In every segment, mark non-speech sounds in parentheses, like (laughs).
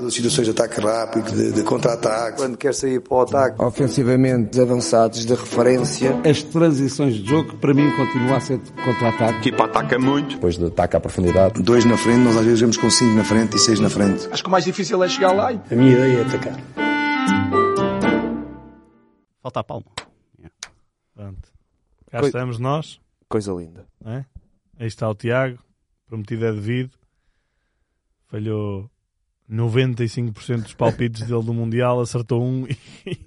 rápido, situações de ataque rápido, de, de contra-ataque. Quando quer sair para o ataque. Ofensivamente avançados de referência. As transições de jogo, para mim, continua a ser de contra-ataque. A equipa ataca muito. Depois de ataque à profundidade. Dois na frente, nós às vezes vemos com cinco na frente e seis na frente. Acho que o mais difícil é chegar lá. A minha ideia é atacar. Falta a palma. Pronto. Cá estamos nós. Coisa linda. É? Aí está o Tiago. Prometido é devido. Falhou 95% dos palpites dele do Mundial, acertou um e,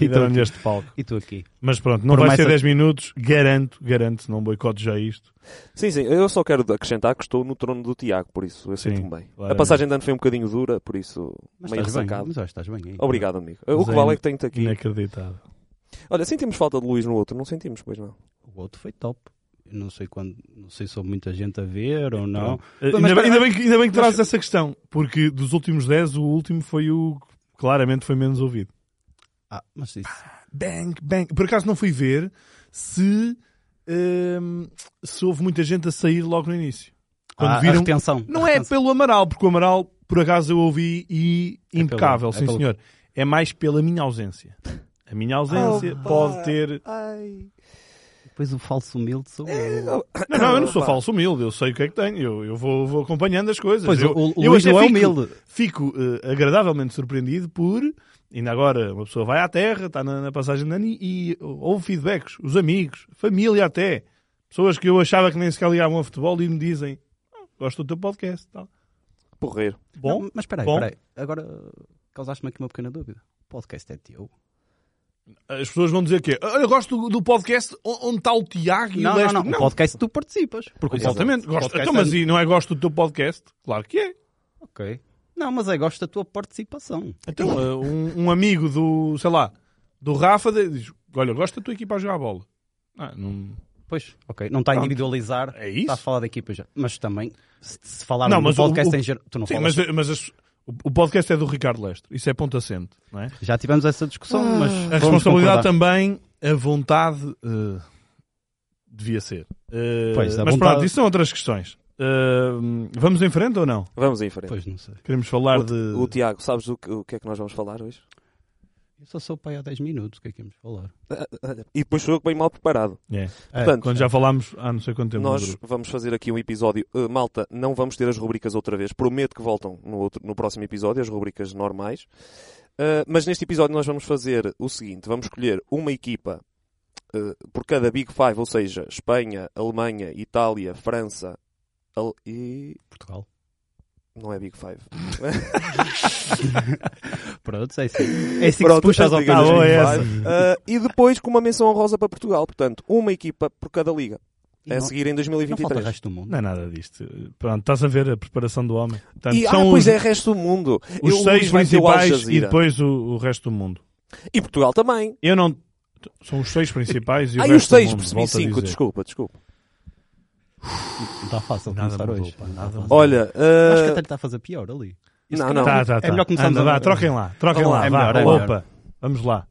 e deram-lhe este palco. E tu aqui. Mas pronto, não vai ser 10 minutos, garanto, garanto, não boicote já isto. Sim, sim, eu só quero acrescentar que estou no trono do Tiago, por isso eu sinto-me bem. claramente. A passagem de ano foi um bocadinho dura, por isso Mas meio bem, ressacado. mas olha, estás bem aí. Obrigado, amigo. Mas o que vale é que tenho-te aqui. Inacreditável. Olha, sentimos falta de Luís no outro, não sentimos, pois não. O outro foi top. Não sei quando, não sei se houve muita gente a ver ou não. Eh, Mas ainda, espera- bem, ainda bem que, ainda bem que trazes essa questão, porque dos últimos 10, o último foi o que claramente foi menos ouvido. Ah, mas isso. Bang, bang. Por acaso não fui ver se, ehm, se houve muita gente a sair logo no início. Quando Ah, a viram... retenção. Não A é retenção. pelo Amaral, porque o Amaral, por acaso, eu ouvi e É impecável, pelo- é sim pelo- senhor. É mais pela minha ausência. A minha ausência Oh, pode ter. Ai. Depois o falso humilde sou eu. (coughs) Não, não, eu não sou falso humilde, eu sei o que é que tenho, eu, eu vou, vou acompanhando as coisas. Pois, eu, o- o eu Luís não é fico, humilde. Fico eh, agradavelmente surpreendido por, ainda agora, uma pessoa vai à terra, está na, na passagem de ano e, e ouve feedbacks, os amigos, família até, pessoas que eu achava que nem sequer ligavam a futebol e me dizem, "Ah, gosto do teu podcast. Tal. Porreiro. Bom, Não, mas espera aí, espera aí. Agora causaste-me aqui uma pequena dúvida. O podcast é teu? As pessoas vão dizer que "Ah, eu gosto do, do podcast onde está o Tiago e Não, o não, Lester. não. O podcast tu participas. Porque Exatamente, podcast gosto. Então, mas é- e não é gosto do teu podcast? Claro que é. Ok. Não, mas é gosto da tua participação. Então, uh, um, um amigo do, sei lá, do Rafa diz: Olha, gosta da tua equipa a jogar a bola. Ah, não... Pois, ok. Não está a individualizar. É isso? Está a falar da equipa já. Mas também, se, se falar Não, no podcast o- em geral, tu não Sim, falas. mas, mas as- o, podcast é do Ricardo Leste. Isso é ponto assente, não é? Já tivemos essa discussão, mas. A responsabilidade concordar. também, a vontade uh, devia ser. Uh, Pois, a mas vontade- pronto, isso são outras questões. Uh, vamos em frente ou não? Vamos em frente. Pois, não sei. Queremos falar o, de. o Tiago, sabes o que, o que é que nós vamos falar hoje? Eu só sou pai há 10 minutos, o que é que íamos falar? E depois sou eu que bem mal preparado. É. Portanto, Quando já falámos há não sei quanto tempo. Nós vamos fazer aqui um episódio. Uh, malta, não vamos ter as rubricas outra vez. Prometo que voltam no, outro- no próximo episódio, as rubricas normais. Uh, mas neste episódio nós vamos fazer o seguinte: vamos escolher uma equipa uh, por cada Big Five, ou seja, Espanha, Alemanha, Itália, França Al- e. Portugal. Não é Big Five. (laughs) Pronto, é assim. É assim que se Pronto, puxa as as ligas Ah, opiniões. boa, Big é. Uh, e depois com uma menção honrosa para Portugal. Portanto, uma equipa por cada liga. E É a não- seguir em Não falta o 2023. resto do mundo. Não é nada disto. Pronto, estás a ver a preparação do homem. Portanto, E, ah, são pois os, é, resto do mundo. os Eu- seis principais e depois o, o resto do mundo. E Portugal também. Eu não. São os seis principais e o Ah, e resto os seis, do mundo. percebi cinco, desculpa, desculpa. Não está fácil Nada começar mudou, hoje. pá, nada mudou. fácil. Olha, Acho que uh, até lhe está a fazer pior ali. Isso Não, se não. Tá, tá, tá. É melhor começarmos Anda, a... vá, troquem lá. Troquem lá. lá, é vá, melhor, é melhor. Opa. Vamos lá.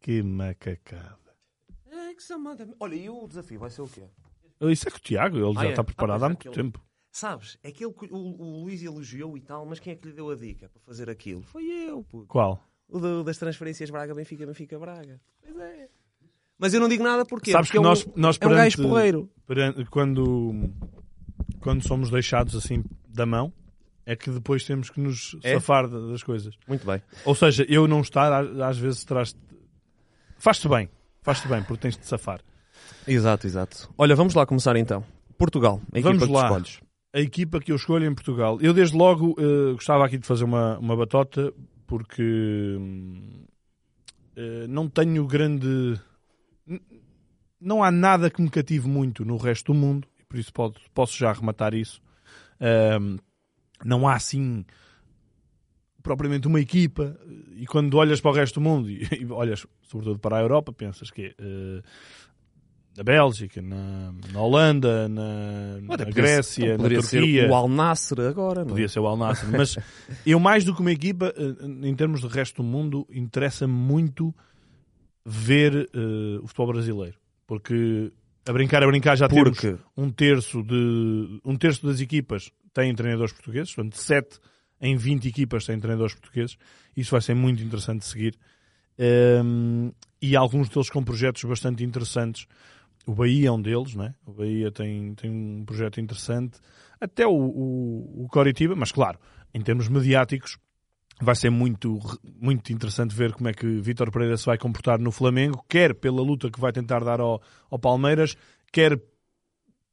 Que macacada. olha, e o desafio vai ser o quê? Isso é que o Tiago, ele já Ah, é? está preparado Ah, há pois, muito aquele- tempo. Sabes, aquele que o, o Luís elogiou e tal, mas quem é que lhe deu a dica para fazer aquilo? Foi eu, puto. Qual? O do- das transferências Braga-Benfica, Benfica-Braga. Pois é. Mas eu não digo nada porque Sabes que porque nós, é um, nós é um perante, gajo porreiro. perante- quando, quando somos deixados assim da mão, é que depois temos que nos É? safar da- das coisas. Muito bem. Ou seja, eu não estar, às vezes traz Faz-te bem, faz-te bem, porque tens de safar. Exato, exato. Olha, vamos lá começar então. Portugal, a equipa Vamos que tu lá. escolhes. A equipa que eu escolho em Portugal. Eu, desde logo, eh, gostava aqui de fazer uma, uma batota, porque eh, não tenho grande. Não há nada que me cative muito no resto do mundo, e por isso pode- posso já arrematar isso. Ahm, não há assim propriamente uma equipa, e quando olhas para o resto do mundo (laughs) e, e olhas sobretudo para a Europa, pensas que é na Bélgica, na, na Holanda, na, na Grécia, ser- na poderia Turquia. ser o Al Nassr agora, não é? Podia ser o Al Nassr, mas (laughs) eu mais do que uma equipa, eh, em termos de resto do mundo, interessa-me muito ver eh, o futebol brasileiro, porque A brincar, a brincar, já Porque- temos um terço, de, um terço das equipas têm treinadores portugueses, portanto, 7 em 20 equipas têm treinadores portugueses. Isso vai ser muito interessante de seguir. Um, e alguns deles com projetos bastante interessantes. O Bahia é um deles, né? O Bahia tem, tem um projeto interessante. Até o, o, o Coritiba, mas claro, em termos mediáticos, vai ser muito, muito interessante ver como é que Vítor Pereira se vai comportar no Flamengo, quer pela luta que vai tentar dar ao, ao Palmeiras, quer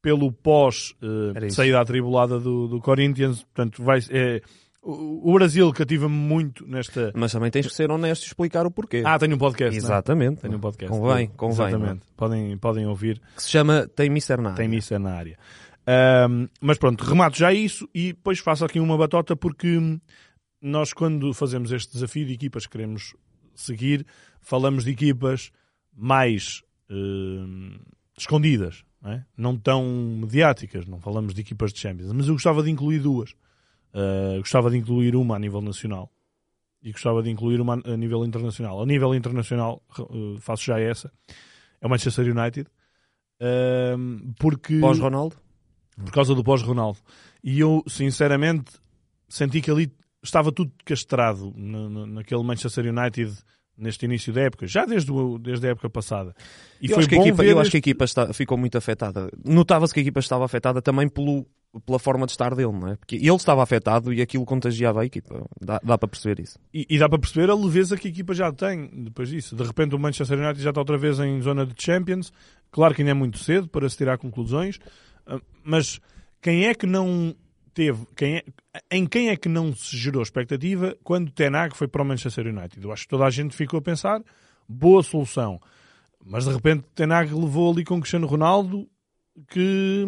pelo pós eh, saída atribulada do, do Corinthians. Portanto, vai, é, o, Brasil cativa-me muito nesta. Mas também tens que ser honesto e explicar o porquê. Ah, tenho um podcast. é? Exatamente. Tenho um podcast. Convém, convém. não é? Exatamente. Podem, podem ouvir. Que se chama Tem Mister Nada. Tem missa na área. Ahm, mas pronto, remato já isso e depois faço aqui uma batota porque nós quando fazemos este desafio de equipas que queremos seguir, falamos de equipas mais hum, escondidas, não, é? não tão mediáticas, não falamos de equipas de Champions, mas eu gostava de incluir duas. Ah, gostava de incluir uma a nível nacional e gostava de incluir uma a nível internacional. A nível internacional, eh, faço já essa, é o Manchester United. Ahm, porque Pós-Ronaldo? por causa do pós-Ronaldo. E eu, sinceramente, senti que ali estava tudo castrado na, na- naquele Manchester United neste início da época, já desde, o- desde a época passada. E eu foi acho que a bom equipa, ver eu acho que a este- equipa está- ficou muito afetada. Notava-se que a equipa estava afetada também pelo, pela forma de estar dele, não é? Porque ele estava afetado e aquilo contagiava a equipa. Dá, dá para perceber isso. E, e dá para perceber a leveza que a equipa já tem depois disso. De repente o Manchester United já está outra vez em zona de Champions. Claro que ainda é muito cedo para se tirar conclusões, ah, mas quem é que não teve, quem é- em quem é que não se gerou expectativa quando o Ten Hag foi para o Manchester United? Eu acho que toda a gente ficou a pensar, boa solução. Mas de repente Ten Hag levou ali com o Cristiano Ronaldo que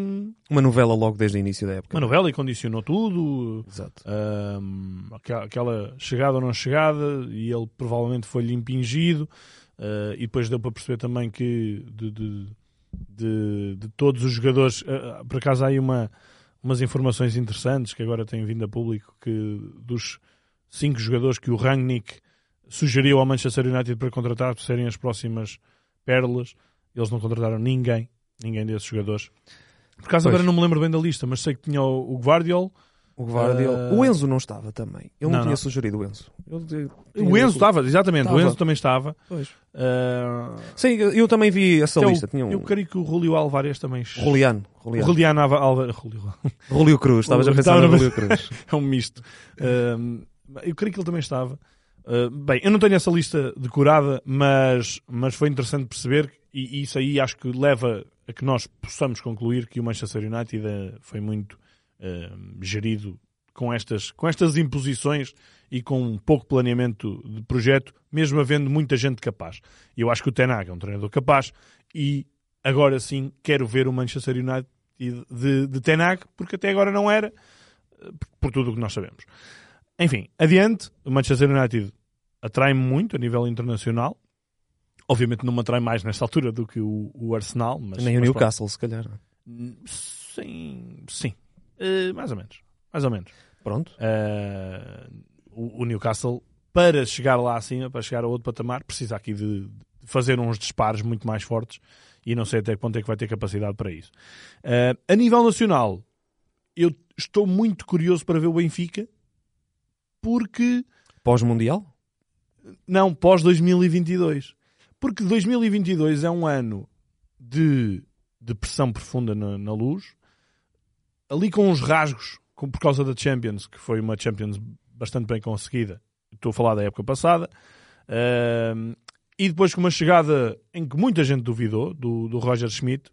Uma novela logo desde o início da época. uma novela e condicionou tudo, Exato. Ahm, aquela, chegada ou não chegada, e ele provavelmente foi-lhe impingido, ah, e depois deu para perceber também que de, de, de, de todos os jogadores, ah, por acaso há aí uma, umas informações interessantes que agora têm vindo a público, que dos cinco jogadores que o Rangnick sugeriu ao Manchester United para contratar para serem as próximas pérolas, eles não contrataram ninguém, ninguém desses jogadores. Por acaso Pois. agora não me lembro bem da lista, mas sei que tinha o, o Guardiol, O Guardiola. Ah, O Enzo não estava também. Ele não, não, tinha não. sugerido o Enzo. Ele- O Enzo estava, exatamente, o. Enzo também estava. Pois. Uh, Sim, eu também vi essa até o- lista. Tinha um... Eu creio que o Julio Álvares também. Juliano. Juliano. Juliano. Julio. (laughs) Julio Cruz. Estavas a pensar no Julio Cruz. (laughs) é um misto. Um, eu creio que ele também estava. Uh, bem, eu não tenho essa lista decorada, mas, mas foi interessante perceber, e, e isso aí acho que leva a que nós possamos concluir que o Manchester United foi muito eh, gerido com estas, com estas imposições e com um pouco planeamento de projeto, mesmo havendo muita gente capaz. Eu acho que o Ten Hag é um treinador capaz e agora sim quero ver o Manchester United de, de Ten Hag, porque até agora não era, eh, por tudo o que nós sabemos. Enfim, adiante, o Manchester United atrai-me muito a nível internacional. Obviamente não me atrai mais nesta altura do que o, o Arsenal, mas, Nem o mas Newcastle, se calhar. pronto. Sim, sim. Eh, mais ou menos. Mais ou menos. Pronto. Eh, o, o Newcastle, para chegar lá acima, para chegar a outro patamar, precisa aqui de, fazer uns disparos muito mais fortes e não sei até que ponto é que vai ter capacidade para isso. Eh, a nível nacional, eu estou muito curioso para ver o Benfica, porque Pós-mundial? não, pós 2022. Porque 2022 é um ano de, de pressão profunda na, na luz, ali com uns rasgos com- por causa da Champions, que foi uma Champions bastante bem conseguida. Estou a falar da época passada. Ahm, e depois com uma chegada em que muita gente duvidou, do, do Roger Schmidt.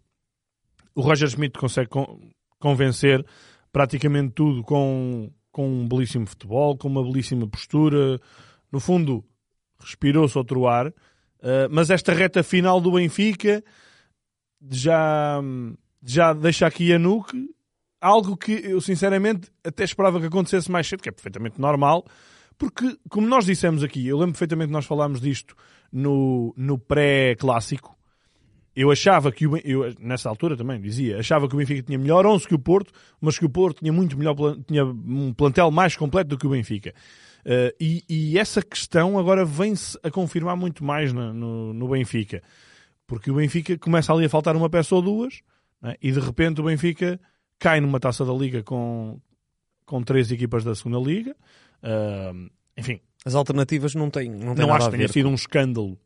O Roger Schmidt consegue con- convencer praticamente tudo com, com um belíssimo futebol, com uma belíssima postura. No fundo, respirou-se outro ar. Uh, mas esta reta final do Benfica já, já deixa aqui a nuque. Algo que eu sinceramente até esperava que acontecesse mais cedo, que é perfeitamente normal, porque, como nós dissemos aqui, eu lembro perfeitamente que nós falámos disto no, no pré-clássico. Eu achava que o eu nessa altura também dizia, achava que o Benfica tinha melhor 11 que o Porto, mas que o Porto tinha muito melhor tinha um plantel mais completo do que o Benfica. Uh, e, e essa questão agora vem-se a confirmar muito mais na- no, no Benfica. Porque o Benfica começa ali a faltar uma peça ou duas não é? e de repente o Benfica cai numa taça da Liga com, com três equipas da segunda Liga. Ah, enfim, As alternativas não têm, não não acho que tenha sido um escândalo,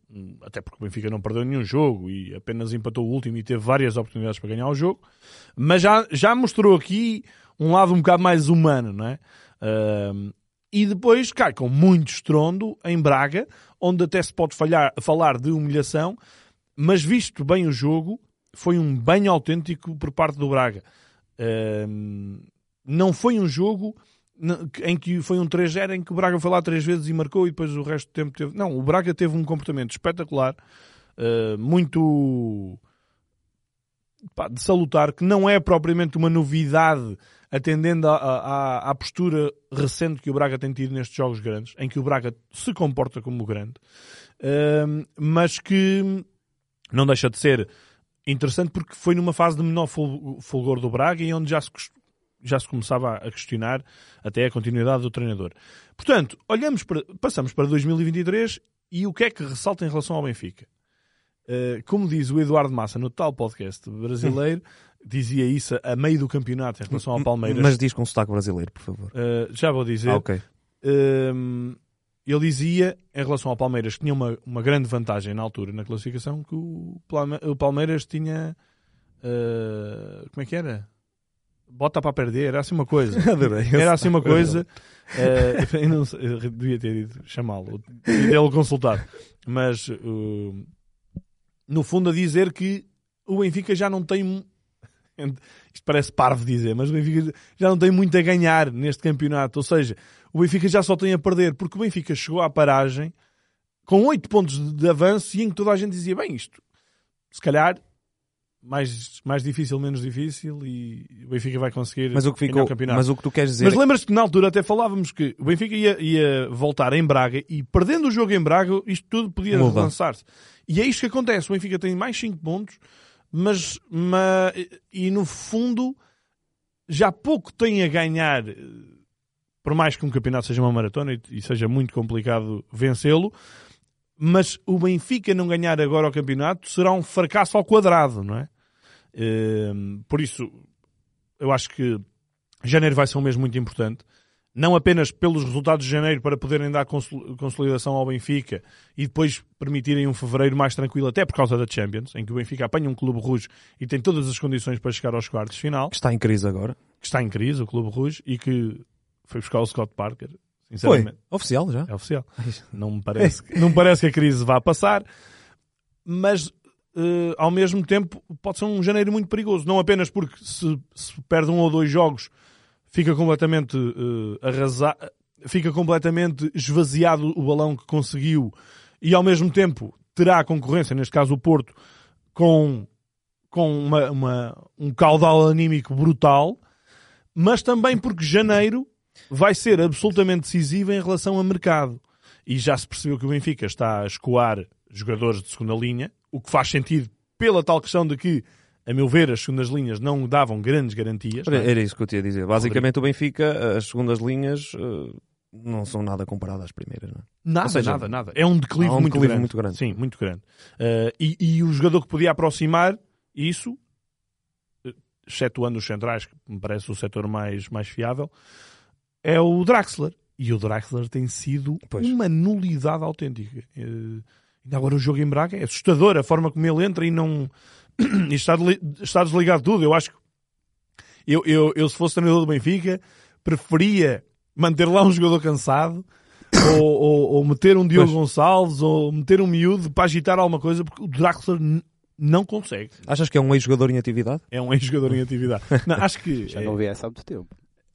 até porque o Benfica não perdeu nenhum jogo e apenas empatou o último e teve várias oportunidades para ganhar o jogo, mas já, já mostrou aqui um lado um bocado mais humano, não é? Ahm, e depois cai com muito estrondo em Braga, onde até se pode falhar, falar de humilhação, mas visto bem o jogo, foi um banho autêntico por parte do Braga. Não foi um jogo em que foi um 3-0 em que o Braga foi lá três vezes e marcou e depois o resto do tempo teve. Não, o Braga teve um comportamento espetacular, ah, muito pá, de salutar, que não é propriamente uma novidade atendendo à, à, à postura recente que o Braga tem tido nestes jogos grandes, em que o Braga se comporta como grande, mas que não deixa de ser interessante porque foi numa fase de menor ful- fulgor do Braga e onde já se, já se começava a questionar até a continuidade do treinador. Portanto, olhamos para, passamos para 2023 e o que é que ressalta em relação ao Benfica? Uh, como diz o Eduardo Massa no tal podcast brasileiro, (laughs) dizia isso a meio do campeonato em relação ao Palmeiras. Mas diz com sotaque brasileiro, por favor. Uh, já vou dizer. Ah, ok. Um, ele dizia, em relação ao Palmeiras, que tinha uma, uma grande vantagem na altura, na classificação, que o, Palme- o Palmeiras tinha. uh, como é que era? Bota para perder, era assim uma coisa. (laughs) Era assim uma coisa. uh, (laughs) eu não eu devia ter ido chamá-lo dele consultado. Mas uh, no fundo a dizer que o Benfica já não tem. (laughs) Isto parece parvo dizer, mas o Benfica já não tem muito a ganhar neste campeonato. Ou seja, o Benfica já só tem a perder, porque o Benfica chegou à paragem com 8 pontos de, de avanço e em que toda a gente dizia: bem, isto se calhar mais, mais difícil, menos difícil, e o Benfica vai conseguir Mas o que ficou, o campeonato. mas o que tu queres dizer Mas é- lembras-te que na altura até falávamos que o Benfica ia, ia voltar em Braga e perdendo o jogo em Braga, isto tudo podia relançar-se. E é isto que acontece. O Benfica tem mais 5 pontos, mas, ma- e no fundo já pouco tem a ganhar, eh, por mais que um campeonato seja uma maratona e, e seja muito complicado vencê-lo. Mas o Benfica não ganhar agora o campeonato será um fracasso ao quadrado, não é? Ehm, por isso, eu acho que janeiro vai ser um mês muito importante. Não apenas pelos resultados de janeiro para poderem dar consol- consolidação ao Benfica e depois permitirem um fevereiro mais tranquilo, até por causa da Champions, em que o Benfica apanha um clube rujo e tem todas as condições para chegar aos quartos de final, que está em crise agora. que está em crise, o clube rujo, e que foi buscar o Scott Parker, Foi. sinceramente. Oficial já. É oficial. Não me parece, não me parece que a crise vá passar, mas eh, ao mesmo tempo pode ser um janeiro muito perigoso. Não apenas porque se, se perde um ou dois jogos fica completamente eh, arrasa- fica completamente esvaziado o balão que conseguiu e ao mesmo tempo terá a concorrência, neste caso o Porto, com, com uma, uma- um caudal anímico brutal, mas também porque janeiro vai ser absolutamente decisivo em relação a mercado. E já se percebeu que o Benfica está a escoar jogadores de segunda linha, o que faz sentido pela tal questão de que, a meu ver, as segundas linhas não davam grandes garantias. é? era isso que eu te ia dizer. Basicamente, o Benfica, as segundas linhas eh, não são nada comparadas às primeiras. Não é? Nada, seja, nada, nada. É um declive, um muito, declive grande. muito grande. Sim, muito grande. Uh, e, e o jogador que podia aproximar isso, eh, excetuando os centrais, que me parece o setor mais, mais fiável, é o Draxler. E o Draxler tem sido Pois. uma nulidade autêntica. Eh, ainda agora o jogo em Braga é assustador a forma como ele entra e não. (clears throat) e está, está desligado tudo. Eu acho que. Eu, eu, eu, se fosse treinador do Benfica, preferia manter lá um jogador cansado (coughs) ou, ou, ou meter um Diogo Pois. Gonçalves ou meter um miúdo para agitar alguma coisa, porque o Draxler não consegue. Achas que é um ex-jogador em atividade? É um ex-jogador em atividade. (laughs) Não, acho que. Já é- não vi essa há muito tempo.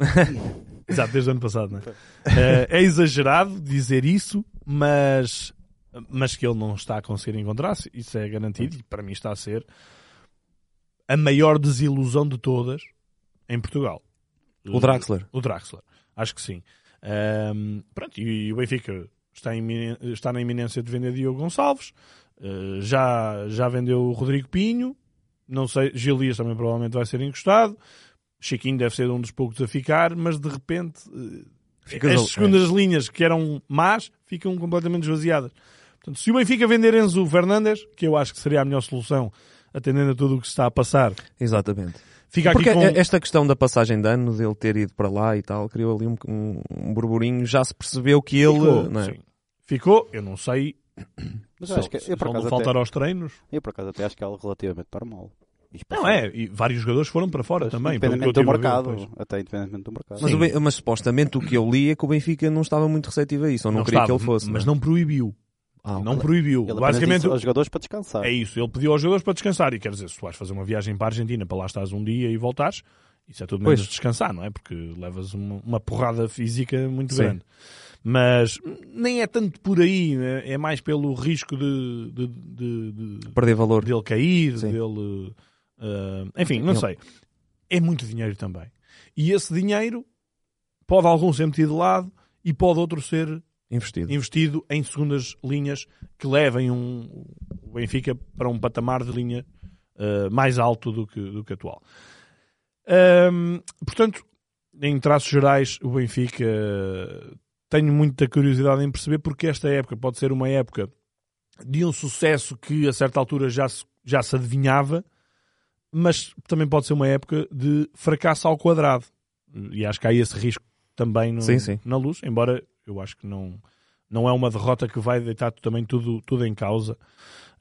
(laughs) Exato, desde o ano passado, não é? Eh, é exagerado dizer isso, mas, mas que ele não está a conseguir encontrar-se, isso é garantido, e para mim está a ser a maior desilusão de todas em Portugal. O Draxler. O Draxler, acho que sim. Ahm, pronto, e, e o Benfica está, em está na iminência de vender Diogo Gonçalves, eh, já, já vendeu o Rodrigo Pinho, não sei, Gil Dias também provavelmente vai ser encostado, Chiquinho deve ser um dos poucos a ficar, mas de repente eh, Ficas as segundas linhas que eram más ficam completamente esvaziadas. Portanto, se o Benfica vender Enzo Fernandes, que eu acho que seria a melhor solução, atendendo a tudo o que se está a passar, Exatamente. fica aqui Porque com... esta questão da passagem de ano, dele ter ido para lá e tal, criou ali um, um, um burburinho. Já se percebeu que ele. Ficou, não é? sim. Ficou, eu não sei Mas eu acho que eu por acaso faltar até, aos treinos. eu por acaso até acho que é algo relativamente normal. Não é, e vários jogadores foram para fora também. Independentemente do ver mercado. depois. Até independentemente do mercado. Mas, o mas supostamente o que eu li é que o Benfica não estava muito receptivo a isso, ou não, queria estava, que ele fosse. Mas não não proibiu. Ah, não proibiu. Ele Basicamente, disse aos jogadores para descansar. é isso. Ele pediu aos jogadores para descansar. E quer dizer, se tu vais fazer uma viagem para a Argentina, para lá estás um dia e voltares, isso é tudo menos Pois. descansar, não é? Porque levas uma, uma porrada física muito Sim. grande. Mas nem é tanto por aí, né? é mais pelo risco de, de, de- de- Perder valor. dele cair, Sim. dele. Ah, enfim, não sei. É muito dinheiro também. E esse dinheiro pode algum ser metido de lado e pode outro ser Investido. investido em segundas linhas que levem um, o Benfica para um patamar de linha ah, mais alto do que, do que atual. Ahm, portanto, em traços gerais, o Benfica tenho muita curiosidade em perceber porque esta época pode ser uma época de um sucesso que a certa altura já se, já se adivinhava, mas também pode ser uma época de fracasso ao quadrado. E acho que há esse risco também no- Sim, sim. na luz, embora eu acho que não, não é uma derrota que vai deitar também tudo, tudo em causa.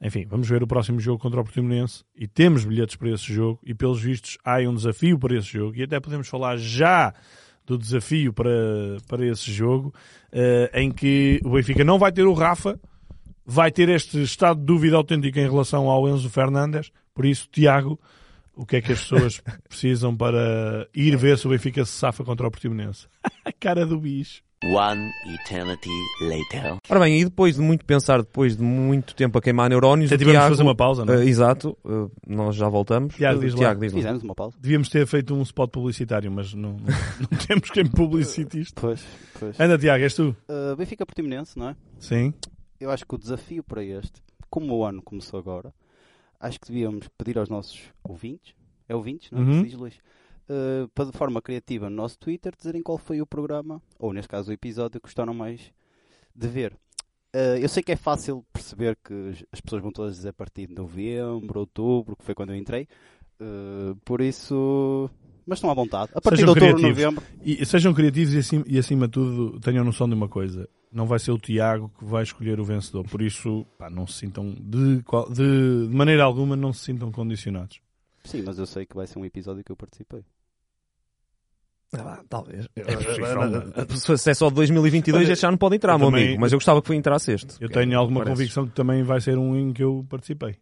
Enfim, vamos ver o próximo jogo contra o Portimonense e temos bilhetes para esse jogo e pelos vistos há um desafio para esse jogo e até podemos falar já do desafio para, para esse jogo eh, em que o Benfica não vai ter o Rafa, vai ter este estado de dúvida autêntico em relação ao Enzo Fernandes. Por isso, Tiago, o que é que as pessoas (laughs) precisam para ir ver se o Benfica se safa contra o Portimonense? A cara do bicho. One eternity later. Ora bem, e depois de muito pensar, depois de muito tempo a queimar neurónios, Até tivemos de Tiago, fazer uma pausa, não é? eh, exato, eh, nós já voltamos. Tiago, diz lá. Tiago, diz lá. Fizemos uma pausa. Devíamos ter feito um spot publicitário, mas não, não (laughs) temos quem publicite isto. Pois, pois. Anda, Tiago, és tu? Uh, Benfica Portimonense, não é? Sim. Eu acho que o desafio para este, como o ano começou agora, acho que devíamos pedir aos nossos ouvintes, é ouvintes, não é? Uhum. Diz, Luís? Uh, para de forma criativa no nosso Twitter dizerem qual foi o programa, ou neste caso o episódio que gostaram mais de ver. Uh, eu sei que é fácil perceber que as pessoas vão todas dizer a partir de novembro, outubro, que foi quando eu entrei. Uh, por isso. Mas estão à vontade. A partir Sejam de outubro, criativos. novembro. E sejam criativos e acima, e acima de tudo tenham noção de uma coisa. Não vai ser o Tiago que vai escolher o vencedor. Por isso, pá, não se sintam de, de, de maneira alguma, não se sintam condicionados. Sim, mas eu sei que vai ser um episódio que eu participei. Ah, talvez. É possível. Se é só de 2022, Olha, este já não pode entrar, eu meu também- amigo. Mas eu gostava que entrasse este. Eu é- tenho alguma parece. convicção que também vai ser um em que eu participei.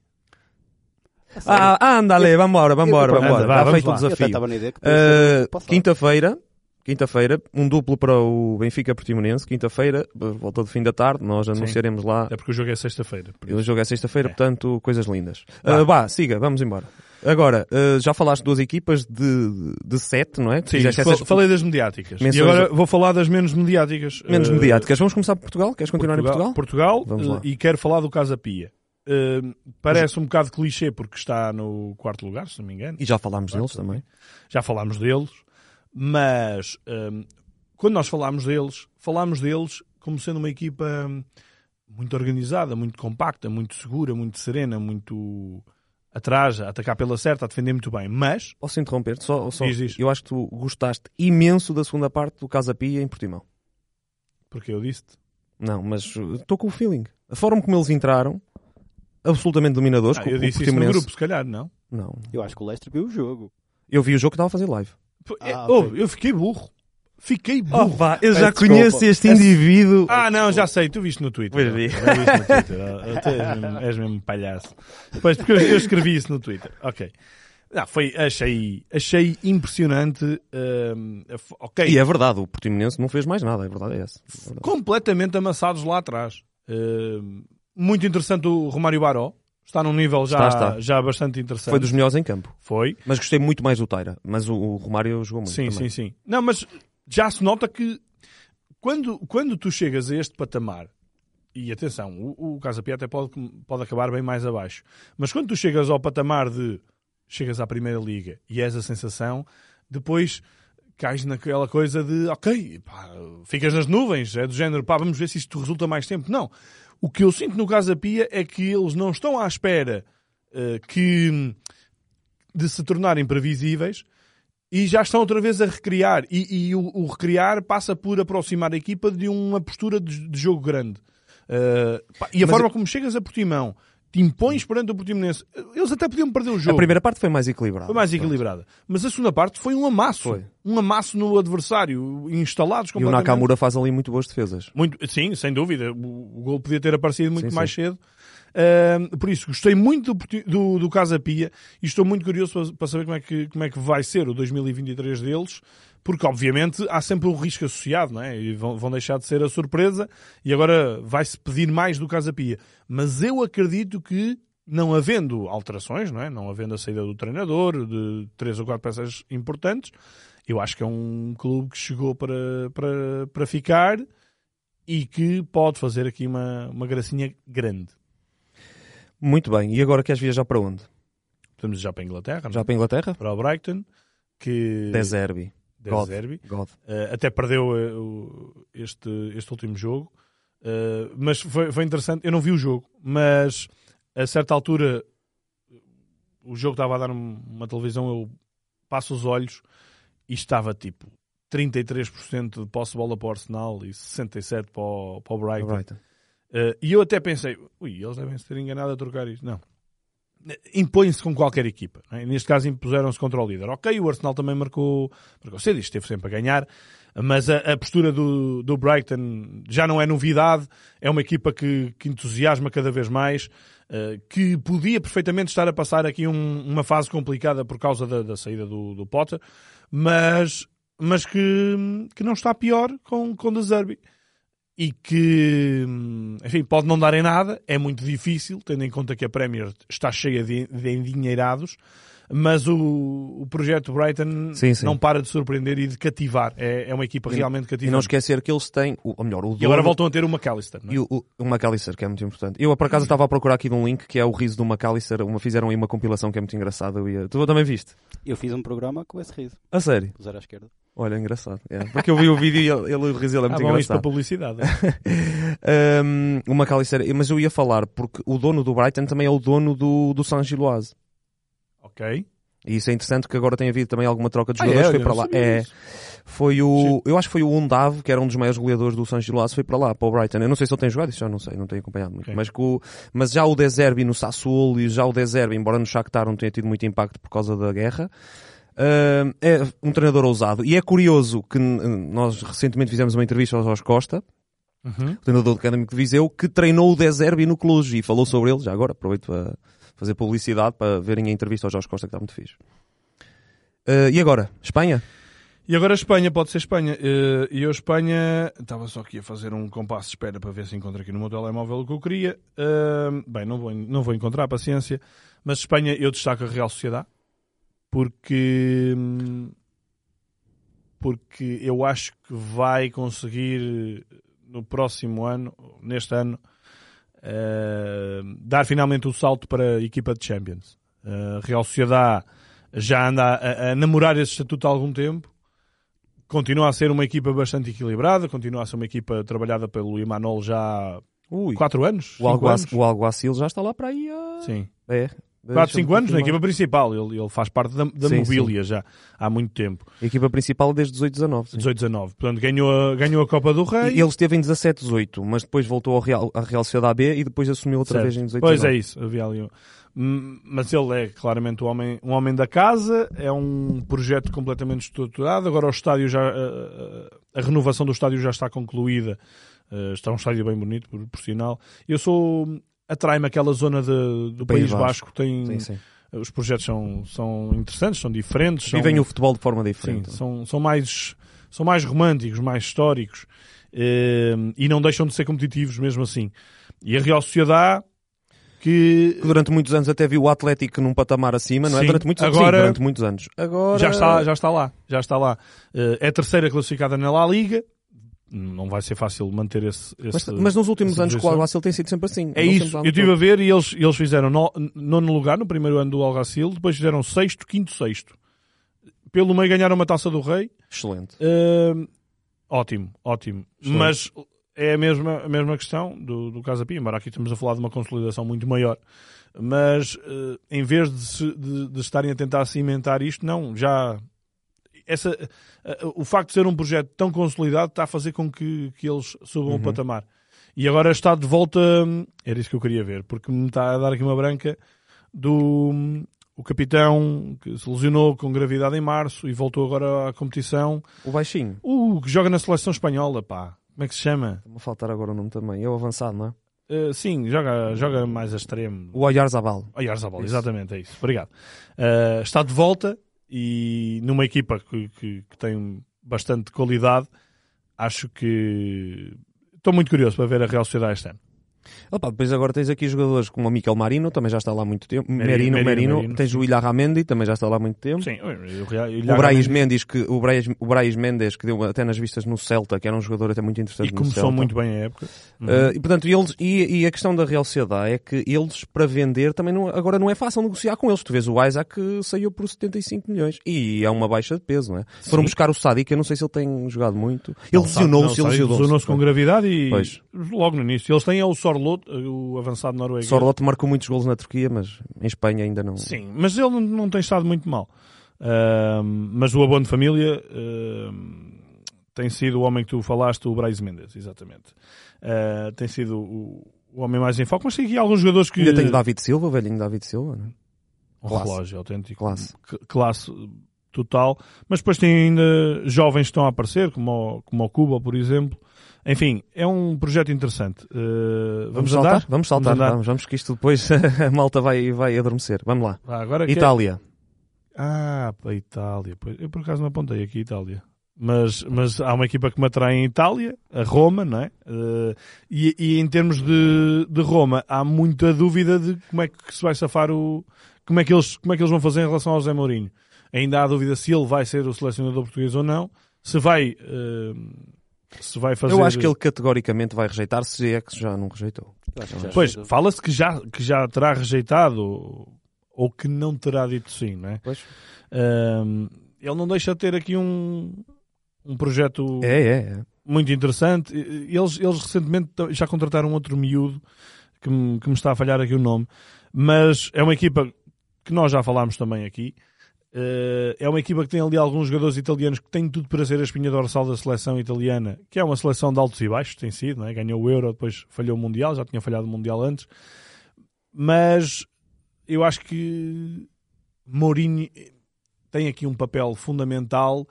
Ah, ah, andale, vambora, vambora, vambora. Vamos feito o até desafio. estava na ideia que podia ser Uh. Quinta-feira, quinta-feira, um duplo para o Benfica Portimonense. Quinta-feira, volta do fim da tarde, nós anunciaremos lá. É porque o jogo é sexta-feira. O jogo é sexta-feira, É. portanto, coisas lindas. Vá. Uh, vá, siga, vamos embora. Agora, uh, já falaste de duas equipas de, de sete, não é? Sim, essas falei das mediáticas. E menções- agora vou falar das menos mediáticas. menos Eh, mediáticas. Vamos começar por Portugal? Queres continuar Portugal, em Portugal? Portugal, Vamos lá. e quero falar do Casa Pia. Eh, parece um bocado clichê porque está no quarto lugar, se não me engano. E já falámos deles Quarto, também. Já falámos deles, mas eh, quando nós falámos deles, falámos deles como sendo uma equipa hum, muito organizada, muito compacta, muito segura, muito serena, muito atrás, a atacar pela certa, a defender muito bem. Mas, Posso interromper? Só, só, Diz, diz. Eu acho que tu gostaste imenso da segunda parte do Casa Pia em Portimão. porque eu disse-te, Não, mas uh, estou com o feeling. A forma como eles entraram, absolutamente dominadores, Ah, com eu o disse isso no grupo, se calhar, não? Não. Eu acho que o Leicester viu o jogo. Eu vi o jogo que estava a fazer live. É, Ah, oh, eu fiquei burro. Fiquei burro. pá, eu já conheço este indivíduo. Ah, não, já sei, tu viste no Twitter. Pois vi. Viste no Twitter. Ah, tu és, mesmo, és mesmo palhaço. Pois, porque eu, eu escrevi isso no Twitter. Ok. Não, foi, achei, achei impressionante. hum, a fo- ok. E é verdade, o Portimonense não fez mais nada, a verdade é essa. É verdade. Completamente amassados lá atrás. Muito interessante o Romário Baró. Está num nível já, Está, está. já bastante interessante. Foi dos melhores em campo. Foi. Mas gostei muito mais do Taira. Mas o, o Romário jogou muito Sim, também. sim, sim. Não, mas já se nota que quando, quando tu chegas a este patamar, e atenção, o, o Casa Pia até pode, pode acabar bem mais abaixo, mas quando tu chegas ao patamar de chegas à Primeira Liga e és a sensação, depois cais naquela coisa de ok, pá, ficas nas nuvens, é do género, pá, vamos ver se isto resulta mais tempo. Não. O que eu sinto no Casa Pia é que eles não estão à espera eh, que de se tornarem previsíveis e já estão outra vez a recriar. E, e o, o recriar passa por aproximar a equipa de uma postura de, de jogo grande. Eh, pá, e a Mas forma eu- como chegas a Portimão, te impões perante o Portimonense, eles até podiam perder o jogo. A primeira parte foi mais equilibrada. Foi mais equilibrada. Mas a segunda parte foi um amasso. Foi. Um amasso no adversário, instalados E o completamente. Nakamura faz ali muito boas defesas. Muito, sim, sem dúvida. O, o gol podia ter aparecido muito Sim, mais sim. cedo. Por isso, gostei muito do, do, do Casa Pia e estou muito curioso para, para saber como é, que, como é que vai ser o 2023 deles, porque obviamente há sempre um risco associado, não é? E vão, vão deixar de ser a surpresa e agora vai-se pedir mais do Casa Pia. Mas eu acredito que, não havendo alterações, não é? Não havendo a saída do treinador, de três ou quatro peças importantes, eu acho que é um clube que chegou para, para, para ficar e que pode fazer aqui uma, uma gracinha grande. Muito bem. E agora queres viajar para onde? Estamos já para a Inglaterra, não Já é? para a Inglaterra? para o Brighton, que De Zerbi. De God. Zerbi. God. Eh, até perdeu o- este, este último jogo, Eh, mas foi, foi interessante. Eu não vi o jogo, mas a certa altura o jogo estava a dar um- uma televisão, eu passo os olhos e estava tipo 33% de posse de bola para o Arsenal e 67% para o, para o Brighton. Brighton. Eh, e eu até pensei, ui, eles devem se ter enganado a trocar isto. Não. Impõe-se com qualquer equipa. é? Neste caso impuseram-se contra o líder. Ok, o Arsenal também marcou, marcou cedo, isto esteve sempre a ganhar, mas a, a postura do, do Brighton já não é novidade, é uma equipa que, que entusiasma cada vez mais, eh, que podia perfeitamente estar a passar aqui um- uma fase complicada por causa da, da saída do, do Potter, mas, mas que, que não está pior com, com De Zerbi e que, enfim, pode não dar em nada, é muito difícil, tendo em conta que a Premier está cheia de, de endinheirados, mas o, o projeto Brighton Sim, sim. não para de surpreender e de cativar. É, é uma equipa realmente E cativante. não esquecer que eles têm, o- ou melhor, o E agora dono- voltam a ter o McAllister, não é? E o, o, o McAllister, que é muito importante. Eu, por acaso, estava a procurar aqui de um link que é o riso do McAllister. Uma, fizeram aí uma compilação que é muito engraçada. Eu ia... Tu também viste? Eu fiz um programa com esse riso. A sério? Zero à esquerda. Olha, engraçado. É, Porque eu vi o vídeo e ele, ele, o riso dele é Ah, muito bom, isto para engraçado. publicidade. um, o McAllister, mas eu ia falar porque o dono do Brighton também é o dono do, do San Giloise. ok. E isso é interessante que agora tem havido também alguma troca de Ah, jogadores. é? foi para lá. É, foi o, eu acho que foi o Undav, que era um dos maiores goleadores do San Giloise, foi para lá, para o Brighton. Eu não sei se ele tem jogado, isso já não sei, não tenho acompanhado muito. Ok. Mas, o- mas já o De Zerbi no Sassuolo e já o De Zerbi, embora no Shakhtar não tenha tido muito impacto por causa da guerra, ah, é um treinador ousado. E é curioso que nós recentemente fizemos uma entrevista ao Jorge Costa, Uhum. treinador do Académico de Viseu, que treinou o De Zerbi no Cluj e falou sobre ele. Já agora aproveito para fazer publicidade para verem a entrevista ao Jorge Costa, que está muito fixe. Ah, e agora? Espanha? E agora Espanha, pode ser Espanha. Eh, E eu, Espanha, estava só aqui a fazer um compasso de espera para ver se encontro aqui no meu telemóvel o que eu queria. Eh, Bem, não vou, não vou encontrar, paciência. Mas Espanha, eu destaco a Real Sociedade, porque. Porque eu acho que vai conseguir no próximo ano, neste ano, eh, dar finalmente o salto para a equipa de Champions. A Real Sociedade já anda a, a namorar esse estatuto há algum tempo. Continua a ser uma equipa bastante equilibrada, continua a ser uma equipa trabalhada pelo Imanol já há Ui, 4 anos. o, Alguac anos. o Alguacil já está lá para aí. ah, Sim. É. 4, 5 anos na equipa principal. Ele, ele faz parte da, da Sim, mobília já há muito tempo. A equipa principal desde 18, 19. sim. 18, 19. Portanto, ganhou a, ganhou a Copa do Rei. E ele esteve em 17, 18, mas depois voltou ao Real, à Real Sociedade B e depois assumiu outra Certo. vez em 18, Pois 19. é isso, havia ali. Mas ele é claramente um homem, um homem da casa, é um projeto completamente estruturado. Agora o estádio já, a, a- a renovação do estádio já está concluída. Eh, Está um estádio bem bonito, por, por sinal. Eu sou. Atrai-me aquela zona de- do País País Basco. Tem, Sim, sim. Os projetos são, são interessantes, são diferentes. São, Vivem o futebol de forma Sim, diferente. são, são, mais, são mais românticos, mais históricos eh, e não deixam de ser competitivos mesmo assim. E a Real Sociedade que Que durante muitos anos até viu o Atlético num patamar acima, não é? Sim. Durante muitos anos. Agora- Sim, durante muitos anos. Agora já está, já está lá, já está lá. Eh, é a terceira classificada na La Liga. Não vai ser fácil manter esse. Mas, esse mas nos últimos anos com o. Alguacil tem sido sempre assim. É isso, eu estive a ver e eles, eles fizeram no, nono lugar no primeiro ano do Algacil, depois fizeram sexto, quinto, sexto. Pelo meio ganharam uma taça do Rei. Excelente. Hum, ótimo, ótimo. Excelente. Mas é a mesma, a mesma questão do, do Casa Pia, embora aqui estamos a falar de uma consolidação muito maior. Mas eh, em vez de, se- de- de estarem a tentar cimentar isto, não, já. Essa, eh, o facto de ser um projeto tão consolidado está a fazer com que, que eles subam o patamar. E agora está de volta. hum, Era isso que eu queria ver, porque me está a dar aqui uma branca do hum, o capitão que se lesionou com gravidade em março e voltou agora à competição. O baixinho. O que joga na seleção espanhola, pá. Como é que se chama? A faltar agora o nome também. É o avançado, não é? Uh, sim, joga, joga mais a extremo. O Oyarzabal. Oyarzabal, Isso. exatamente, é isso. Obrigado. Uh, está de volta e numa equipa que, que- que tem bastante qualidade, acho que estou muito curioso para ver a Real Sociedade este ano. Opa, depois agora tens aqui jogadores como o Miquel Marino, também já está lá há muito tempo. Merino, Merino, Merino, Merino. Merino, Tens sim. o Ilha Ramendi, também já está lá há muito tempo. Sim, o, O Brais Mendes, que, o, Brais, o Brais Mendes, que deu até nas vistas no Celta, que era um jogador até muito interessante e começou muito bem a época. Uhum. Uh, e portanto, eles, e, e a questão da Real Sociedade é que eles, para vender, também não, agora não é fácil negociar com eles. Tu vês o Isaac que saiu por 75 milhões e é uma baixa de peso, não é? Foram buscar o Sadi, que eu não sei se ele tem jogado muito. Ele lesionou-se, ele lesionou-se. lesionou-se com gravidade e Pois. logo no início. Eles têm é o Sorlot, o avançado norueguês. Sorlote marcou muitos golos na Turquia, mas em Espanha ainda não. Sim, mas ele não, tem estado muito mal. Ahm, mas o abono de família ahm, tem sido o homem que tu falaste, o Brais Mendes, exatamente. Ah, tem sido o, o homem mais em foco, mas tem aqui alguns jogadores que. Ainda tem o David Silva, o velhinho David Silva, não é? Um Classe. relógio autêntico. Classe. Classe total. Mas depois tem ainda jovens que estão a aparecer, como o, como o Cuba, por exemplo. Enfim, é um projeto interessante. Uh, vamos, saltar? andar? Vamos saltar, andar? vamos, vamos, que isto depois (laughs) a malta vai, vai adormecer. Vamos lá. Vá, agora é- Itália. Ah, para a Itália. Eu por acaso não apontei aqui Itália. Mas, mas há uma equipa que me atrai em Itália, a Roma, não é? Eh, e, e em termos de, de Roma, há muita dúvida de como é que se vai safar o. Como é que eles, como é que eles vão fazer em relação ao Zé Mourinho. Ainda há dúvida se ele vai ser o selecionador português ou não. Se vai. eh, se vai fazer. Eu acho que ele categoricamente vai rejeitar, se é que já não rejeitou. Pois, fala-se que já, que já terá rejeitado ou, que não terá dito sim, não é? Pois. Ahm, ele não deixa de ter aqui um, um projeto É, é, é. muito interessante. Eles, eles recentemente já contrataram outro miúdo que me, que me está a falhar aqui o nome, mas é uma equipa que nós já falámos também aqui. Eh, é uma equipa que tem ali alguns jogadores italianos que têm tudo para ser a espinha dorsal da seleção italiana, que é uma seleção de altos e baixos, tem sido, é? ganhou o Euro, depois falhou o Mundial, já tinha falhado o Mundial antes. Mas eu acho que Mourinho tem aqui um papel fundamental,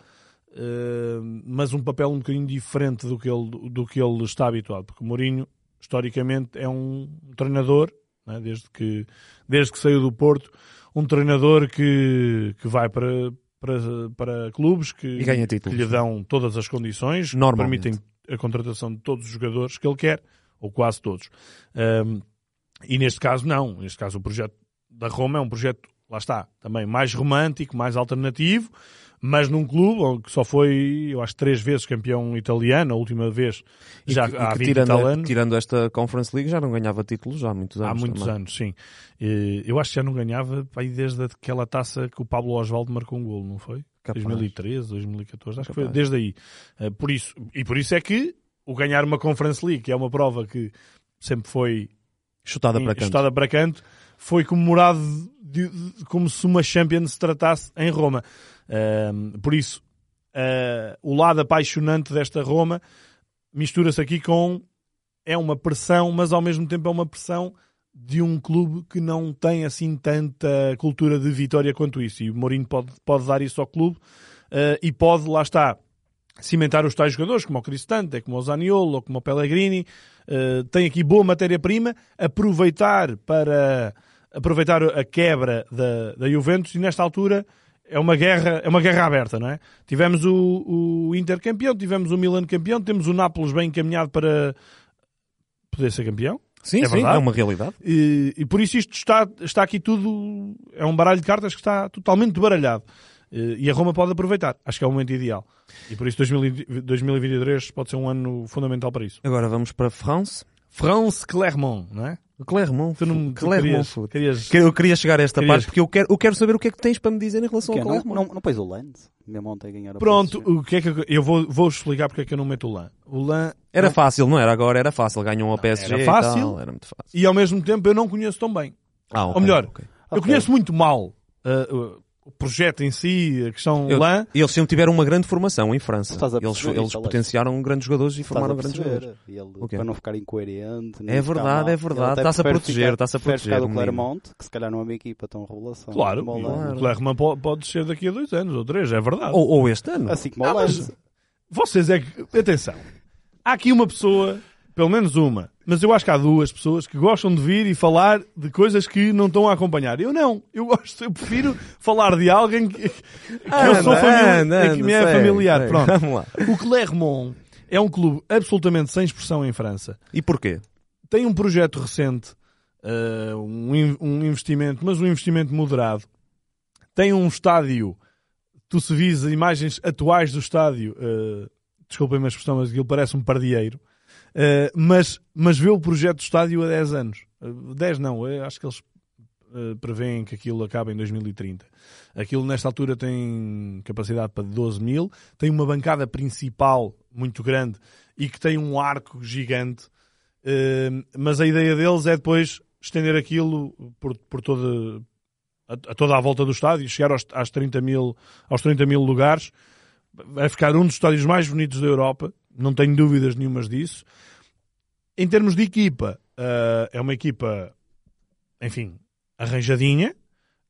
eh, mas um papel um bocadinho diferente do que ele, do que ele está habituado, porque Mourinho, historicamente, é um treinador, é? desde, que, desde que saiu do Porto, um treinador que, que vai para, para, para clubes que, E ganha títulos. que lhe dão todas as condições, que permitem a contratação de todos os jogadores que ele quer, ou quase todos. Um, e neste caso, não. Neste caso, o projeto da Roma é um projeto, lá está, também mais romântico, mais alternativo, mas num clube que só foi, eu acho, três vezes campeão italiano, a última vez já que- e há que 20 e tirando, tal anos. tirando esta Conference League já não ganhava títulos há muitos anos. Há muitos também. anos, sim. Eu acho que já não ganhava aí desde aquela taça que o Pablo Osvaldo marcou um golo, não foi? Capaz. 2013, 2014, acho que foi Capaz. desde aí. Eh, Por isso, e por isso é que o ganhar uma Conference League, que é uma prova que sempre foi Chutada para canto. chutada para canto, foi comemorado de- de- como se uma Champions se tratasse em Roma. Por isso, ah, o lado apaixonante desta Roma mistura-se aqui com é uma pressão, mas ao mesmo tempo é uma pressão de um clube que não tem assim tanta cultura de vitória quanto isso. E o Mourinho pode, pode dar isso ao clube ah, e pode, lá está, cimentar os tais jogadores, como o Cristante, como o Zaniolo, como o Pellegrini, Uh, tem aqui boa matéria-prima, aproveitar para aproveitar a quebra da, da Juventus e nesta altura é uma guerra, é uma guerra aberta, não é? Tivemos o, o Inter campeão, tivemos o Milan campeão, temos o Nápoles bem encaminhado para poder ser campeão. Sim, É sim, verdade. é uma realidade. E, e por isso isto está, está aqui tudo, é um baralho de cartas que está totalmente baralhado. E a Roma pode aproveitar. Acho que é o momento ideal. E por isso 2000 2023 pode ser um ano fundamental para isso. Agora vamos para France. France Clermont, não é? Clermont. Tu não tu Clermont querias, querias- Que- Eu queria chegar a esta Querias- parte porque eu quero, eu quero saber o que é que tens para me dizer em relação ao não, Clermont. não, não pões o Lens? Mesmo ontem ganhar a Pronto, o que é que eu, eu vou, vou explicar porque é que eu não meto o LAN. O LAN Era não- fácil, não era? Agora era fácil. Ganham a PSG era fácil. tal, Era muito fácil. e ao mesmo tempo eu não conheço tão bem. Ah, ok, Ou melhor, ok. eu Ok. conheço muito mal uh, uh, o projeto em si, a questão Eu- LAN. Eles sempre tiveram uma grande formação em França. Eles, eles Alex? potenciaram grandes jogadores e Estás formaram grandes jogadores. E ele, O quê? para não ficar incoerente. É verdade, mal. é verdade. Está-se a proteger, está-se a proteger, ficar do. Claremont, que se calhar não é uma equipa tão revelação. Claro, como o Clermont pode, pode ser daqui a dois anos ou três, é verdade. Ou, ou este ano. Assim como Lens. Vocês é que. Atenção. Há aqui uma pessoa, pelo menos uma, mas eu acho que há duas pessoas que gostam de vir e falar de coisas que não estão a acompanhar. Eu não. Eu gosto, eu prefiro falar de alguém que, que eu sou Anda, famili- anda, que me é segue, familiar. segue. Pronto. Vamos lá. O Clermont é um clube absolutamente sem expressão em França. E porquê? Tem um projeto recente, eh, um, um investimento, mas um investimento moderado. Tem um estádio, tu se vis imagens atuais do estádio, eh, desculpem-me a expressão, mas aquilo parece um pardieiro. Eh, mas, mas vê o projeto do estádio há 10 anos. Eh, 10 não, eh, acho que eles eh, prevêem que aquilo acaba em 2030. Aquilo nesta altura tem capacidade para 12 mil, tem uma bancada principal muito grande e que tem um arco gigante, eh, mas a ideia deles é depois estender aquilo por, por toda, a, a toda a volta do estádio, chegar aos, às 30 mil, aos 30 mil lugares, vai ficar um dos estádios mais bonitos da Europa, não tenho dúvidas nenhumas disso. Em termos de equipa, eh, é uma equipa, enfim, arranjadinha.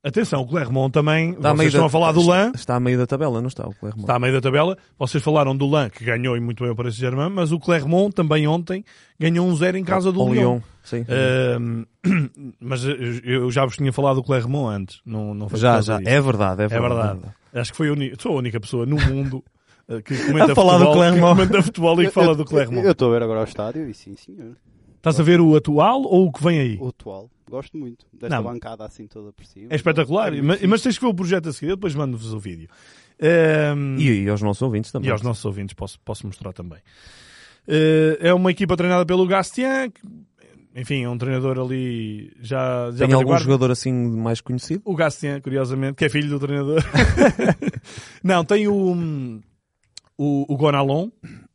Atenção, o Clermont também, Está vocês estão da- a falar do LAN, Está a meio da tabela, não está? O Clermont. está a meio da tabela. Vocês falaram do LAN, que ganhou e muito bem o Paris Saint-Germain, mas o Clermont também ontem ganhou um zero em casa do Ao Lyon. Lyon. Sim. Ahm, (clears throat) mas eu- eu já vos tinha falado do Clermont antes, não, não já, já. É verdade, é É verdade. verdade. Acho que foi a uni- sou a única pessoa no mundo eh, que (laughs) comenta A falar do futebol, que Clermont. comenta futebol e que fala do Eu Clermont. eu estou a ver agora o estádio e sim, senhor. Estás a ver o atual ou o que vem aí? O atual. Gosto muito desta Não. bancada assim toda por cima. É espetacular, É mas, mas tens que ver o projeto a seguir, eu depois mando-vos o vídeo. Ahm, E, e aos nossos ouvintes também. E aos nossos ouvintes posso, posso mostrar também. Eh, é uma equipa treinada pelo Gastien, que, enfim, é um treinador ali já, já Tem algum guarda. jogador assim mais conhecido? O Gastien, curiosamente, que é filho do treinador. (laughs) Não, tem o, o, o Gonalon.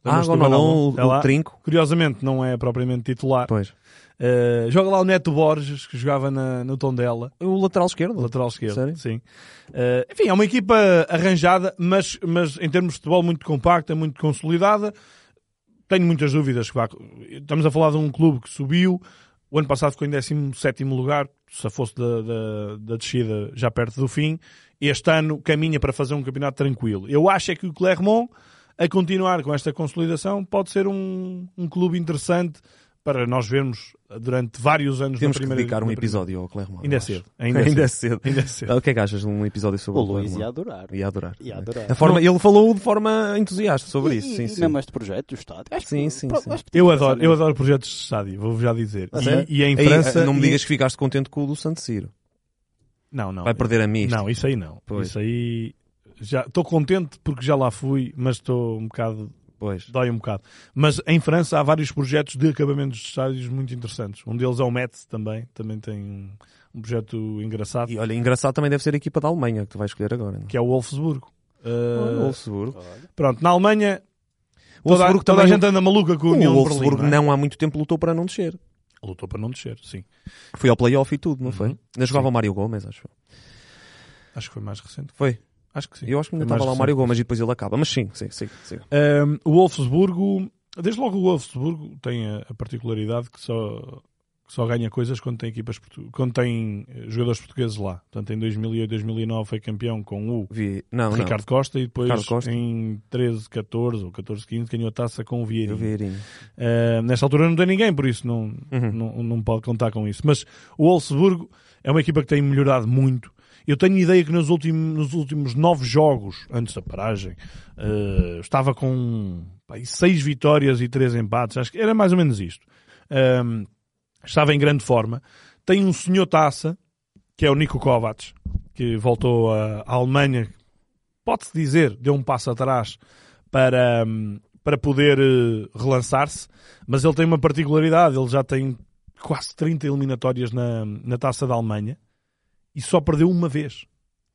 Ah, Gonalon, o, É o Trinco. Curiosamente, não é propriamente titular. Pois. Eh, joga lá o Neto Borges, que jogava na, no Tondela. O lateral esquerdo. Lateral esquerdo, Sério? sim. Eh, enfim, é uma equipa arranjada, mas, mas em termos de futebol muito compacta, muito consolidada. Tenho muitas dúvidas. Estamos a falar de um clube que subiu. O ano passado ficou em 17 lugar, se fosse da, da, da descida já perto do fim. Este ano caminha para fazer um campeonato tranquilo. Eu acho é que o Clermont, a continuar com esta consolidação, pode ser um, um clube interessante para nós vermos durante vários anos Temos na que primeira dedicar um primeira- episódio ao Clermont. Ainda é cedo. Ainda, (laughs) Ainda é é cedo. cedo. Ainda é cedo. O que é que achas de um episódio sobre O o, Luís Clermont? ia adorar. Ia adorar. Ia adorar. A forma, ele falou de forma entusiasta sobre E- isso. e- Sim, e sim. mesmo este projeto do estádio. Acho Sim, que- sim, sim. acho que Eu adoro, eu adoro projetos de estádio, vou-vos já dizer. A sério? E, e em Aí, França. não me e- digas que ficaste contente com o do Santo Ciro. Não, não. Vai perder a mista. Não, isso aí não. Pois. Isso aí. Já estou contente porque já lá fui, mas estou um bocado. Pois. Dói um bocado. Mas em França há vários projetos de acabamentos de estádios muito interessantes. Um deles é o Metz também. Também tem um, um projeto engraçado. E olha, engraçado também deve ser a equipa da Alemanha que tu vais escolher agora. Não? Que é o Wolfsburgo. Uh, O Wolfsburgo. Pronto, na Alemanha. O Toda, Wolfsburgo toda a gente anda maluca com O União de Wolfsburgo Berlim. não é? há muito tempo lutou para não descer. Lutou para não descer, sim. Foi ao playoff e tudo, não foi? Uhum. Ainda jogava o Mário Gomes, acho. Acho que foi mais recente. Foi. Acho que sim. Eu acho que ainda estava lá o. Mário Gomes e depois ele acaba. Mas sim, sim, sim. sim. Um, o Wolfsburgo, desde logo o Wolfsburgo tem a, particularidade que só, que só ganha coisas quando tem equipas quando tem eh, jogadores portugueses lá. Portanto, em 2008, 2009 foi campeão com o Vi... Não, não. Ricardo Costa e depois Costa. em 13, 14 ou 14, 15 ganhou a taça com o Vieirinho. vi Eirinho. Uh, nesta altura não tem ninguém, por isso não, Uhum. não, não pode contar com isso. Mas o Wolfsburgo é uma equipa que tem melhorado muito. Eu tenho ideia que nos últimos, nos últimos nove jogos, antes da paragem, uh, estava com pá, seis vitórias e três empates. Acho que era mais ou menos isto. Um, estava em grande forma. Tem um senhor taça, que é o Nico Kovacs, que voltou à Alemanha. Pode-se dizer, deu um passo atrás para, para poder eh, relançar-se, mas ele tem uma particularidade, ele já tem quase 30 eliminatórias na, na Taça da Alemanha e só perdeu uma vez.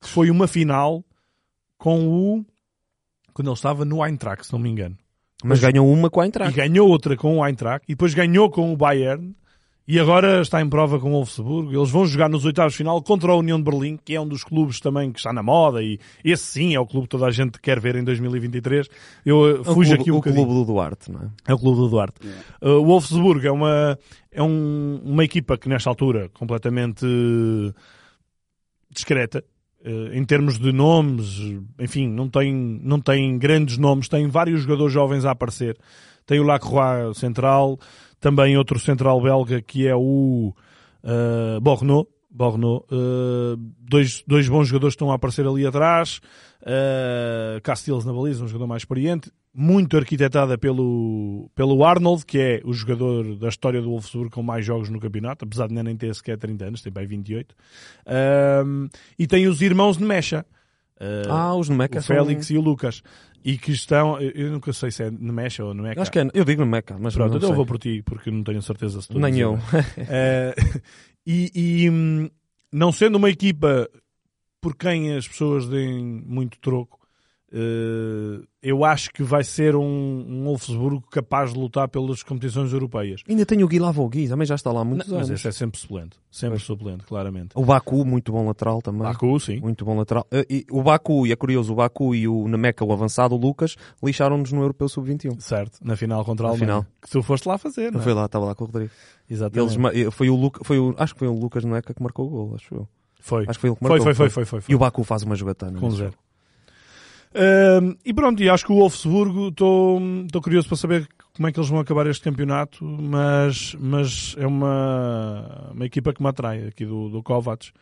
Que Foi uma final com o... quando ele estava no Eintracht, se não me engano. Mas ganhou uma com a e Eintracht. ganhou outra com o Eintracht e depois ganhou com o Bayern e agora está em prova com o Wolfsburg. Eles vão jogar nos oitavos de final contra a União de Berlim, que é um dos clubes também que está na moda e esse sim é o clube que toda a gente quer ver em 2023. Eu eh, É o fujo clube- aqui um o bocadinho. clube do Duarte, não é? É o clube do Duarte. Uh, o Wolfsburg é uma, é um- uma equipa que nesta altura completamente uh, discreta. uh, em termos de nomes, enfim, não tem, não tem grandes nomes, tem vários jogadores jovens a aparecer. Tem o Lacroix central, também outro central belga que é o uh, Borno. Uh, dois, dois bons jogadores estão a aparecer ali atrás. Uh, na baliza, um jogador mais experiente. Muito arquitetada pelo, pelo Arnold, que é o jogador da história do Wolfsburg com mais jogos no campeonato, apesar de nem ter sequer 30 anos, tem bem 28. Um, e tem os irmãos de Mecha. Uh, Ah, os Nemeca o são- Félix e o Lucas. E que estão, eu nunca sei se é Nemecha ou Nemeca. Acho que é, eu digo no Meca, mas Pronto, então sei. eu vou por ti, porque não tenho certeza se tu Nem eu. Eh, (laughs) e e, hum, não sendo uma equipa por quem as pessoas deem muito troco, eu acho que vai ser um, um Wolfsburgo capaz de lutar pelas competições europeias. Ainda tem o Gui Lavogui, também já está lá há muitos Mas anos. esse é sempre suplente. Sempre Pois. suplente, claramente. O Baku, muito bom lateral também. Baku, sim. Muito bom lateral. Eh, e o Baku, e é curioso, o Baku e o Nemeca, o avançado, o Lucas, lixaram-nos no Europeu Sub-21. Certo, na final contra a Alemanha. final. Que tu foste lá fazer, não Eu é? fui lá, estava lá com o Rodrigo. Exatamente. Eles, eh, foi o Luca, foi o, acho que foi o Lucas Nemeca que marcou o gol, acho eu. Foi. Acho que foi ele que Foi, marcou. foi, foi, foi, foi, foi. E o Baku faz uma jogatana. Com zero. jogo. E pronto, e acho que o Wolfsburgo, estou curioso para saber como é que eles vão acabar este campeonato, mas, mas é uma, uma equipa que me atrai aqui do, do Kovacs.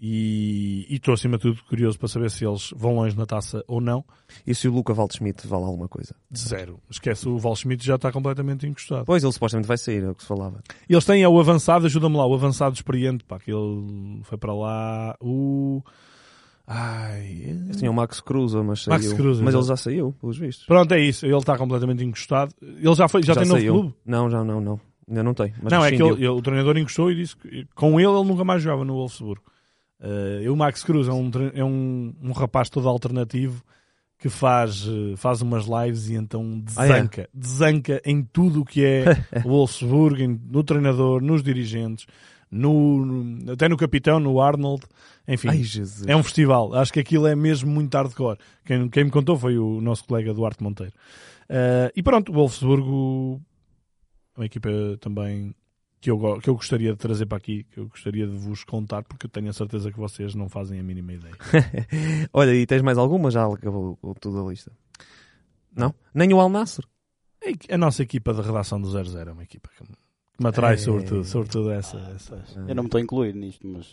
E estou acima de tudo curioso para saber se eles vão longe na taça ou não. E se o Luca Waldschmidt vale alguma coisa? Zero. Esquece, o Valschmidt já está completamente encostado. Pois, ele supostamente vai sair, é o que se falava. E eles têm é o avançado, ajuda-me lá, o avançado experiente, pá, que ele foi para lá, o... Ai... Eles tinham o Max Cruz, mas saiu. Max Kruse, mas exato. ele já saiu, pelos vistos. Pronto, é isso, ele está completamente encostado. Ele já, foi, já, tem novo saiu. clube? Não, já não, não. Ainda não tem. Mas não, é que ele- ele- o treinador encostou e disse que com ele ele nunca mais jogava no Wolfsburgo. Eh, e o Max Cruz é um, é um, um rapaz todo alternativo que faz, eh, faz umas lives e então Ah, é? desanca, desanca em tudo o que é (laughs) o Wolfsburgo, no treinador, nos dirigentes, no, até no capitão, no Arnold, enfim. Ai. É um festival. Acho que aquilo é mesmo muito hardcore. Quem, quem me contou foi o nosso colega Duarte Monteiro. Eh, e pronto, o Wolfsburgo é uma equipa também que eu, que eu gostaria de trazer para aqui, que eu gostaria de vos contar, porque eu tenho a certeza que vocês não fazem a mínima ideia. (laughs) Olha, e tens mais alguma? Já acabou tudo a lista. Não? Nem o Al Nasser. A nossa equipa de redação do 00 é uma equipa que me, que me atrai, É. sobretudo, sobretudo essa. essa. Eu não me estou a incluir nisto, mas.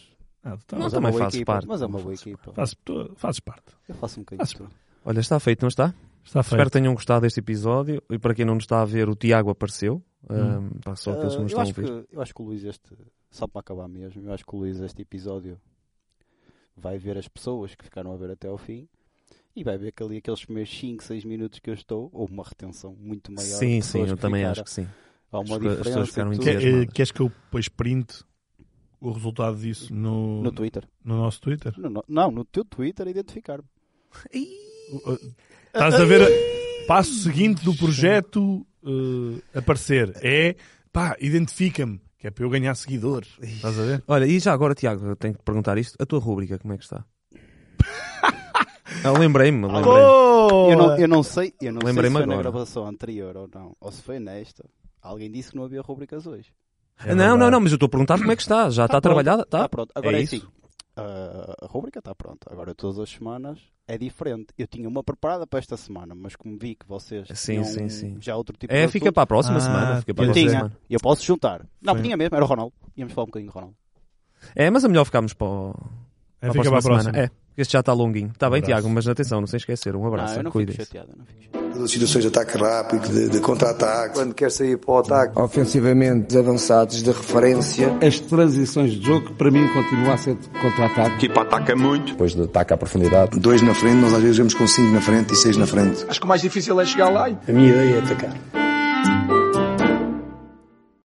Ah, tu tá- Não, mas é também uma boa fazes equipa. parte. Mas é uma boa equipa. fazes, tu fazes parte. Eu faço um bocadinho. De tudo. Olha, está feito, não está? Está Espero feito. que tenham gostado deste episódio. E para quem não nos está a ver, o Tiago apareceu. Hum. Um, pá, só aqueles que Ah, nos eu, estão a acho ouvir. que, eu acho que o Luís, este, só para acabar mesmo, eu acho que o Luís, este episódio, vai ver as pessoas que ficaram a ver até ao fim e vai ver que ali aqueles primeiros 5, 6 minutos que eu estou, houve uma retenção muito maior. de Sim, sim, eu que também ficaram. acho que sim. Há uma As pessoas diferença. ficaram. Que- entusiasmadas. queres que eu depois print o resultado disso no, No Twitter. no nosso Twitter? No- no- não, no teu Twitter identificar-me. Estás a ver a- passo seguinte do projeto uh, aparecer é pá, identifica-me, que é para eu ganhar seguidores. Estás a ver? Olha, e já agora, Tiago, eu tenho que perguntar isto. A tua rúbrica, como é que está? (laughs) ah, lembrei-me, lembrei-me. Eu não, eu não sei, eu não sei se Lembrei-me foi na agora. gravação anterior ou não, ou se foi nesta. Alguém disse que não havia rubricas hoje. É não, não, verdade. não, mas eu estou a perguntar como é que está. Já está Tá pronto, trabalhada? Está Tá? pronto. Agora é, É assim. isso? a- rubrica está pronta. Agora todas as semanas é diferente. Eu tinha uma preparada para esta semana, mas como vi que vocês Sim, tinham sim, sim. já outro tipo É, de fica assunto, para a próxima Ah, semana. Fica para a eu próxima tinha. semana. Eu posso juntar. Não, Foi. tinha mesmo, era o Ronaldo. Íamos falar um bocadinho de Ronaldo. É, mas é melhor ficarmos para, o- É, para a fica próxima para a próxima. semana. É, porque este já está longuinho. Está bem, abraço. Tiago, mas atenção, não sem esquecer. Um abraço. não, eu não fico Cuidem-se. chateado. Não fico chateado. As situações de ataque rápido, de, de contra-ataque. Quando quer sair para o ataque, ofensivamente avançados de referência. As transições de jogo, para mim, continua a ser de contra-ataque. Tipo, ataca muito. Depois de ataque à profundidade. Dois na frente, nós às vezes vemos com cinco na frente e seis na frente. Acho que o mais difícil é chegar lá e A minha ideia é atacar.